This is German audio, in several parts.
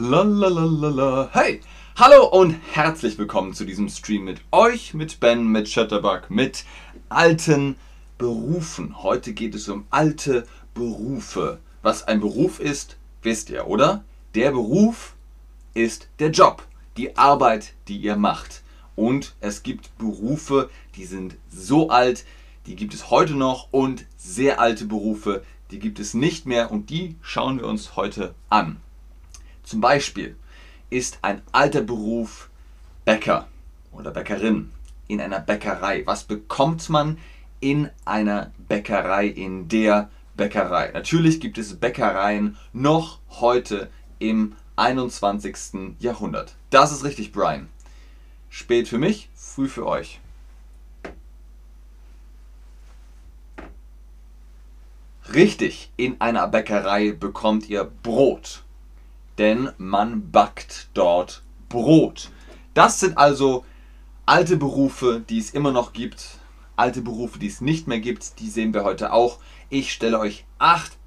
Lalalala. Hey, hallo und herzlich willkommen zu diesem Stream mit euch, mit Ben, mit Chatterbug, mit alten Berufen. Heute geht es um alte Berufe. Was ein Beruf ist, wisst ihr, oder? Der Beruf ist der Job, die Arbeit, die ihr macht. Und es gibt Berufe, die sind so alt, die gibt es heute noch und sehr alte Berufe, die gibt es nicht mehr und die schauen wir uns heute an. Zum Beispiel ist ein alter Beruf Bäcker oder Bäckerin in einer Bäckerei. Was bekommt man in einer Bäckerei, in der Bäckerei? Natürlich gibt es Bäckereien noch heute im 21. Jahrhundert. Das ist richtig, Brian. Spät für mich, früh für euch. Richtig, in einer Bäckerei bekommt ihr Brot denn man backt dort Brot. Das sind also alte Berufe, die es immer noch gibt, alte Berufe, die es nicht mehr gibt, die sehen wir heute auch. Ich stelle euch acht,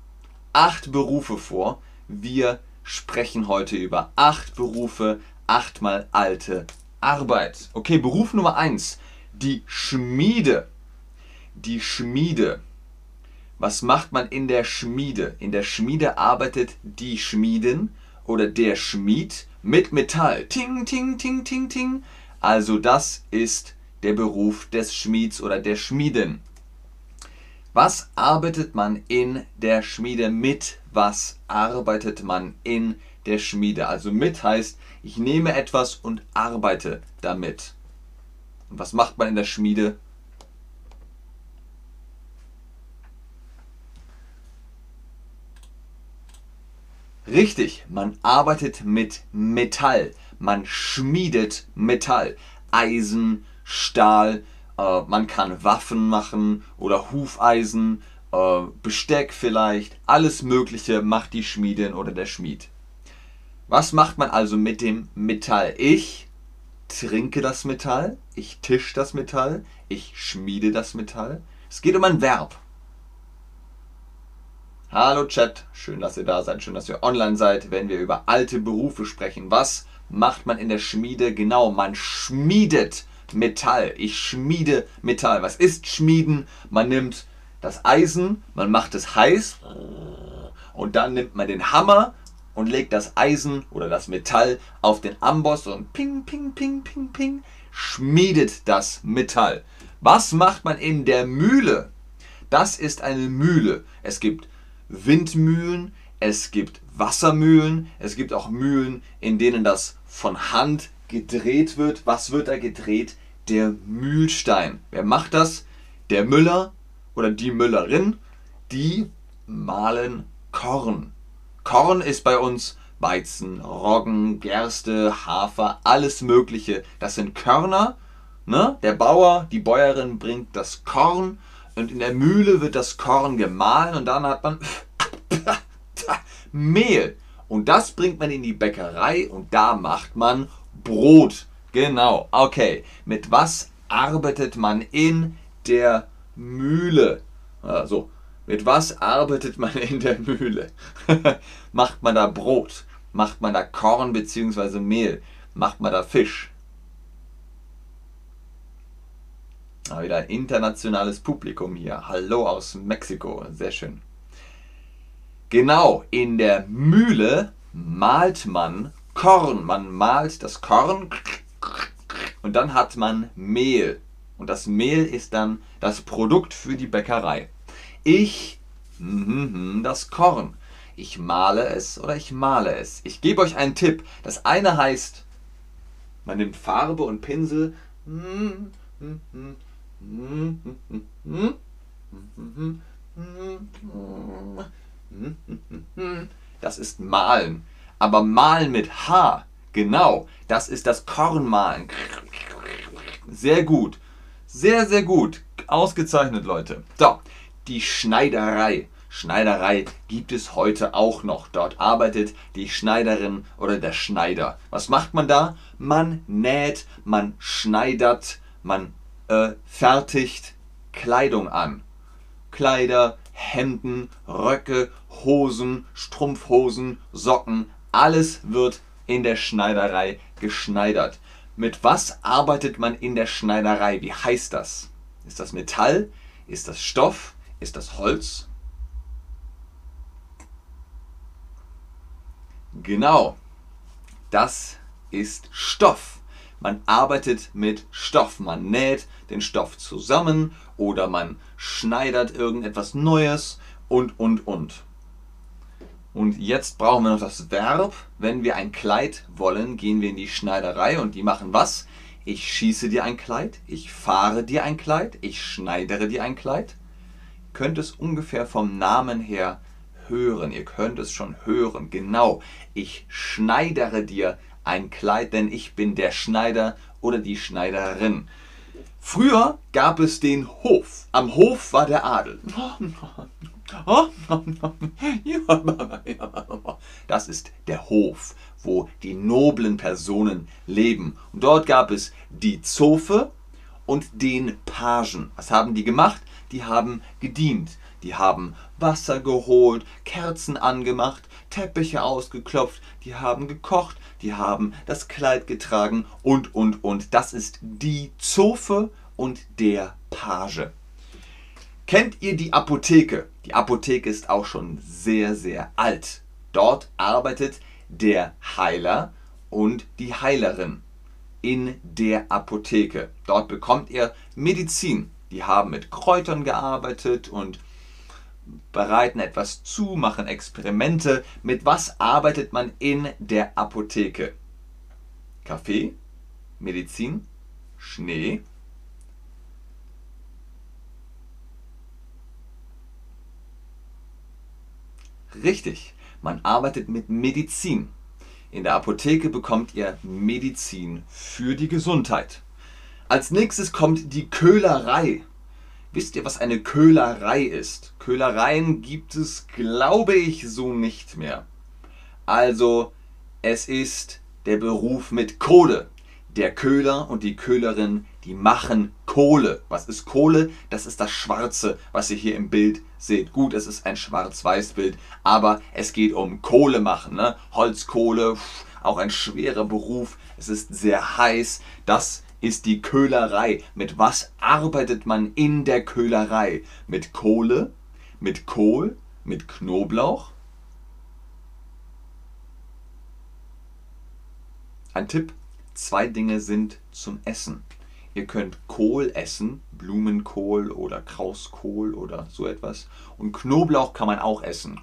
acht Berufe vor. Wir sprechen heute über acht Berufe, achtmal alte Arbeit. Okay, Beruf Nummer eins, die Schmiede. Die Schmiede. Was macht man in der Schmiede? In der Schmiede arbeitet die Schmieden oder der Schmied mit Metall. Ting, ting, ting, ting, ting. Also das ist der Beruf des Schmieds oder der Schmieden. Was arbeitet man in der Schmiede mit? Was arbeitet man in der Schmiede? Also mit heißt, ich nehme etwas und arbeite damit. Und was macht man in der Schmiede? Richtig, man arbeitet mit Metall. Man schmiedet Metall. Eisen, Stahl, äh, man kann Waffen machen oder Hufeisen, äh, Besteck vielleicht. Alles Mögliche macht die Schmiedin oder der Schmied. Was macht man also mit dem Metall? Ich trinke das Metall, ich tisch das Metall, ich schmiede das Metall. Es geht um ein Verb. Hallo Chat, schön, dass ihr da seid, schön, dass ihr online seid, wenn wir über alte Berufe sprechen. Was macht man in der Schmiede? Genau, man schmiedet Metall. Ich schmiede Metall. Was ist Schmieden? Man nimmt das Eisen, man macht es heiß und dann nimmt man den Hammer und legt das Eisen oder das Metall auf den Amboss und ping, ping, ping, ping, ping, schmiedet das Metall. Was macht man in der Mühle? Das ist eine Mühle. Es gibt Windmühlen, es gibt Wassermühlen, es gibt auch Mühlen, in denen das von Hand gedreht wird. Was wird da gedreht? Der Mühlstein. Wer macht das? Der Müller oder die Müllerin, die mahlen Korn. Korn ist bei uns Weizen, Roggen, Gerste, Hafer, alles Mögliche. Das sind Körner. Ne? Der Bauer, die Bäuerin bringt das Korn und in der Mühle wird das Korn gemahlen und dann hat man Mehl. Und das bringt man in die Bäckerei und da macht man Brot. Genau, okay. Mit was arbeitet man in der Mühle? Also, mit was arbeitet man in der Mühle? macht man da Brot? Macht man da Korn bzw. Mehl? Macht man da Fisch? Ah, wieder ein internationales Publikum hier. Hallo aus Mexiko. Sehr schön. Genau, in der Mühle malt man Korn. Man malt das Korn und dann hat man Mehl. Und das Mehl ist dann das Produkt für die Bäckerei. Ich, mm, das Korn. Ich male es oder ich male es. Ich gebe euch einen Tipp. Das eine heißt, man nimmt Farbe und Pinsel. Das ist malen. Aber malen mit H, genau, das ist das Kornmalen. Sehr gut. Sehr, sehr gut. Ausgezeichnet, Leute. So, die Schneiderei. Schneiderei gibt es heute auch noch. Dort arbeitet die Schneiderin oder der Schneider. Was macht man da? Man näht, man schneidert, man äh, fertigt Kleidung an. Kleider, Hemden, Röcke, Hosen, Strumpfhosen, Socken, Alles wird in der Schneiderei geschneidert. Mit was arbeitet man in der Schneiderei? Wie heißt das? Ist das Metall? Ist das Stoff? Ist das Holz? Genau, das ist Stoff. Man arbeitet mit Stoff. Man näht den Stoff zusammen oder man schneidert irgendetwas Neues und, und, und. Und jetzt brauchen wir noch das Verb. Wenn wir ein Kleid wollen, gehen wir in die Schneiderei und die machen was? Ich schieße dir ein Kleid, ich fahre dir ein Kleid, ich schneidere dir ein Kleid. Ihr könnt es ungefähr vom Namen her hören. Ihr könnt es schon hören. Genau. Ich schneidere dir ein Kleid, denn ich bin der Schneider oder die Schneiderin. Früher gab es den Hof. Am Hof war der Adel. Das ist der Hof, wo die noblen Personen leben. Und dort gab es die Zofe und den Pagen. Was haben die gemacht? Die haben gedient. Die haben Wasser geholt, Kerzen angemacht, Teppiche ausgeklopft, die haben gekocht, die haben das Kleid getragen und, und, und. Das ist die Zofe und der Page. Kennt ihr die Apotheke? Die Apotheke ist auch schon sehr, sehr alt. Dort arbeitet der Heiler und die Heilerin in der Apotheke. Dort bekommt ihr Medizin. Die haben mit Kräutern gearbeitet und bereiten etwas zu, machen Experimente. Mit was arbeitet man in der Apotheke? Kaffee, Medizin, Schnee, Richtig, man arbeitet mit Medizin. In der Apotheke bekommt ihr Medizin für die Gesundheit. Als nächstes kommt die Köhlerei. Wisst ihr, was eine Köhlerei ist? Köhlereien gibt es, glaube ich, so nicht mehr. Also, es ist der Beruf mit Kohle. Der Köhler und die Köhlerin, die machen Kohle. Was ist Kohle? Das ist das Schwarze, was ihr hier im Bild seht. Gut, es ist ein Schwarz-Weiß-Bild, aber es geht um Kohle machen. Ne? Holzkohle, auch ein schwerer Beruf. Es ist sehr heiß. Das ist die Köhlerei. Mit was arbeitet man in der Köhlerei? Mit Kohle, mit Kohl, mit Knoblauch? Ein Tipp, zwei Dinge sind zum Essen. Ihr könnt Kohl essen, Blumenkohl oder Krauskohl oder so etwas. Und Knoblauch kann man auch essen.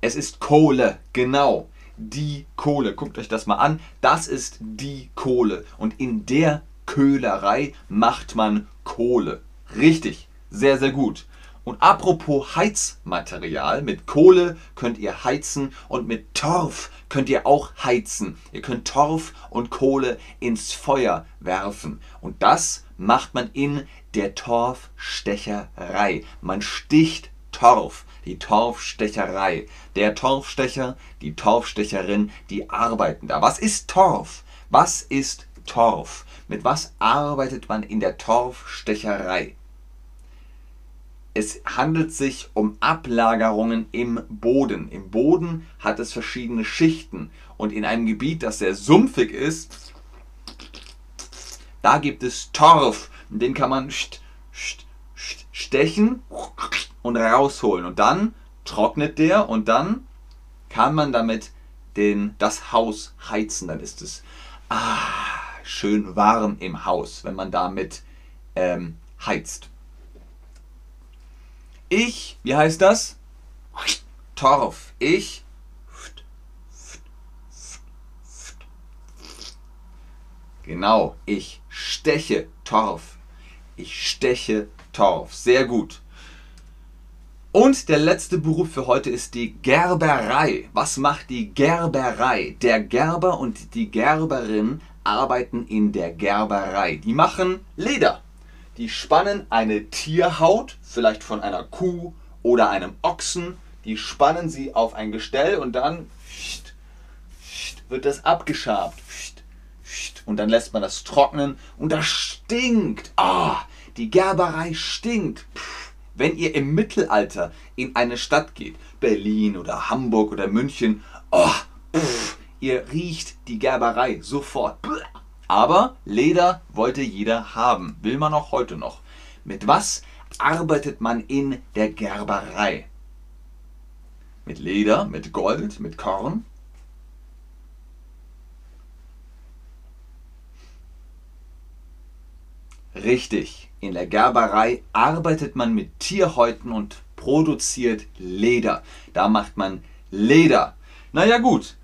Es ist Kohle, genau die Kohle. Guckt euch das mal an. Das ist die Kohle. Und in der Köhlerei macht man Kohle. Richtig, sehr, sehr gut. Und apropos Heizmaterial, mit Kohle könnt ihr heizen und mit Torf könnt ihr auch heizen. Ihr könnt Torf und Kohle ins Feuer werfen. Und das macht man in der Torfstecherei. Man sticht Torf die Torfstecherei. Der Torfstecher, die Torfstecherin, die arbeiten da. Was ist Torf? Was ist Torf? Mit was arbeitet man in der Torfstecherei? Es handelt sich um Ablagerungen im Boden. Im Boden hat es verschiedene Schichten und in einem Gebiet, das sehr sumpfig ist, da gibt es Torf. Den kann man stechen und rausholen. Und dann trocknet der und dann kann man damit den, das Haus heizen. Dann ist es ah, schön warm im Haus, wenn man damit ähm, heizt. Ich, wie heißt das? Torf. Ich Genau, ich steche Torf. Ich steche Torf. Sehr gut. Und der letzte Beruf für heute ist die Gerberei. Was macht die Gerberei? Der Gerber und die Gerberin arbeiten in der Gerberei. Die machen Leder. Die spannen eine Tierhaut, vielleicht von einer Kuh oder einem Ochsen. Die spannen sie auf ein Gestell und dann wird das abgeschabt. Und dann lässt man das trocknen und das stinkt. Ah, die Gerberei stinkt. Pff wenn ihr im Mittelalter in eine Stadt geht, Berlin oder Hamburg oder München, oh, pff, ihr riecht die Gerberei sofort. Aber Leder wollte jeder haben, will man auch heute noch. Mit was arbeitet man in der Gerberei? Mit Leder, mit Gold, mit Korn? Richtig, in der Gerberei arbeitet man mit Tierhäuten und produziert Leder. Da macht man Leder. Naja gut,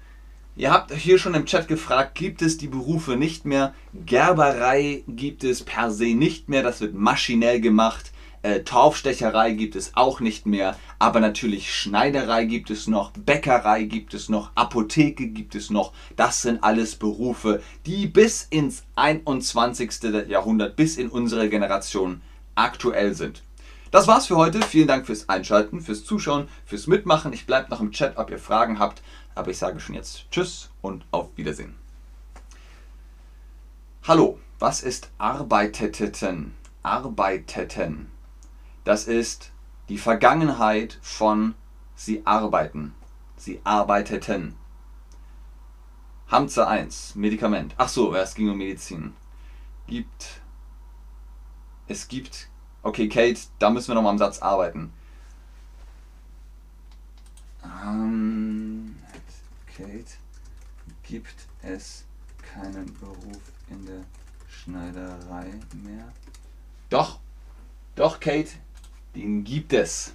ihr habt hier schon im Chat gefragt, gibt es die Berufe nicht mehr? Gerberei gibt es per se nicht mehr, das wird maschinell gemacht. Äh, Torfstecherei gibt es auch nicht mehr, aber natürlich Schneiderei gibt es noch, Bäckerei gibt es noch, Apotheke gibt es noch. Das sind alles Berufe, die bis ins 21. Jahrhundert, bis in unsere Generation aktuell sind. Das war's für heute. Vielen Dank fürs Einschalten, fürs Zuschauen, fürs Mitmachen. Ich bleibe noch im Chat, ob ihr Fragen habt. Aber ich sage schon jetzt Tschüss und auf Wiedersehen. Hallo, was ist arbeiteten? Arbeiteten. Das ist die Vergangenheit von sie arbeiten. Sie arbeiteten. Hamza 1, Medikament. Ach so, es ging um Medizin. Gibt. Es gibt. Okay, Kate, da müssen wir nochmal am Satz arbeiten. Ähm, Kate, gibt es keinen Beruf in der Schneiderei mehr? Doch, doch, Kate, den gibt es.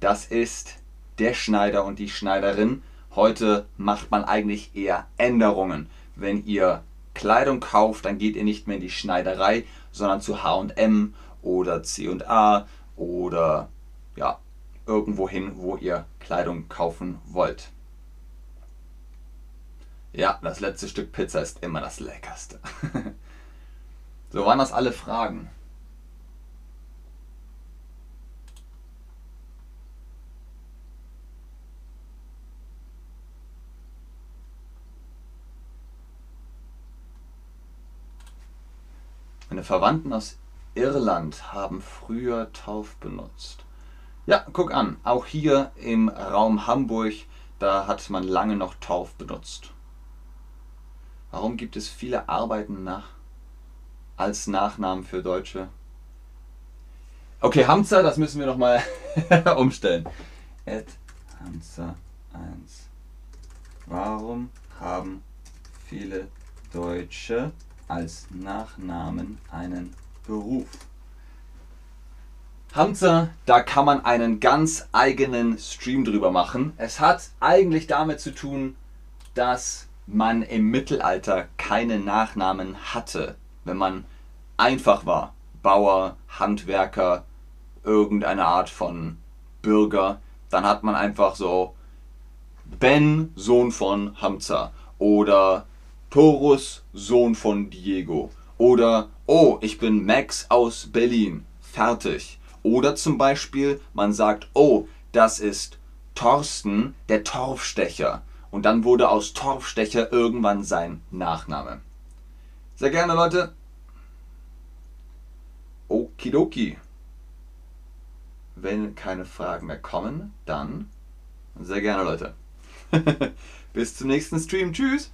Das ist der Schneider und die Schneiderin. Heute macht man eigentlich eher Änderungen. Wenn ihr Kleidung kauft, dann geht ihr nicht mehr in die Schneiderei, sondern zu HM oder CA oder ja, irgendwo hin, wo ihr Kleidung kaufen wollt. Ja, das letzte Stück Pizza ist immer das leckerste. so waren das alle Fragen. Verwandten aus Irland haben früher Tauf benutzt. Ja, guck an, auch hier im Raum Hamburg, da hat man lange noch Tauf benutzt. Warum gibt es viele Arbeiten nach als Nachnamen für Deutsche? Okay, Hamza, das müssen wir nochmal umstellen. Ed Hamza 1. Warum haben viele Deutsche als Nachnamen einen Beruf. Hamza, da kann man einen ganz eigenen Stream drüber machen. Es hat eigentlich damit zu tun, dass man im Mittelalter keine Nachnamen hatte, wenn man einfach war. Bauer, Handwerker, irgendeine Art von Bürger, dann hat man einfach so Ben, Sohn von Hamza oder Torus, Sohn von Diego. Oder, oh, ich bin Max aus Berlin. Fertig. Oder zum Beispiel, man sagt, oh, das ist Thorsten, der Torfstecher. Und dann wurde aus Torfstecher irgendwann sein Nachname. Sehr gerne, Leute. Okidoki. Wenn keine Fragen mehr kommen, dann sehr gerne, Leute. Bis zum nächsten Stream. Tschüss.